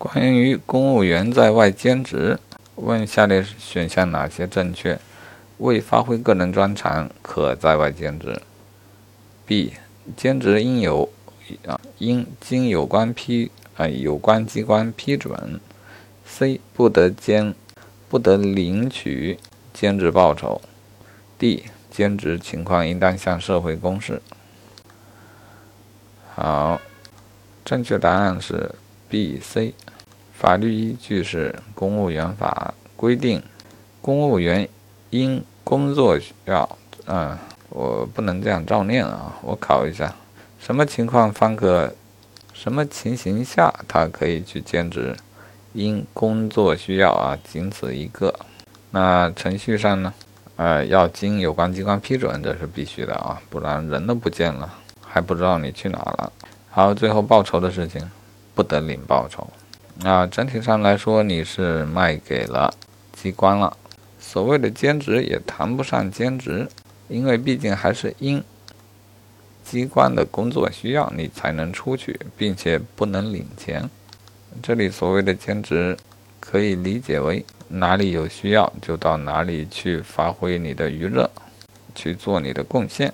关于公务员在外兼职，问下列选项哪些正确？为发挥个人专长，可在外兼职。B. 兼职应有啊，应经有关批啊有关机关批准。C. 不得兼，不得领取兼职报酬。D. 兼职情况应当向社会公示。好，正确答案是 B、C。法律依据是《公务员法》规定，公务员因工作需要，嗯，我不能这样照念啊，我考一下，什么情况方可，什么情形下他可以去兼职？因工作需要啊，仅此一个。那程序上呢？呃，要经有关机关批准，这是必须的啊，不然人都不见了，还不知道你去哪了。好，最后报酬的事情，不得领报酬。那整体上来说，你是卖给了机关了。所谓的兼职也谈不上兼职，因为毕竟还是因机关的工作需要你才能出去，并且不能领钱。这里所谓的兼职，可以理解为哪里有需要就到哪里去发挥你的余热，去做你的贡献。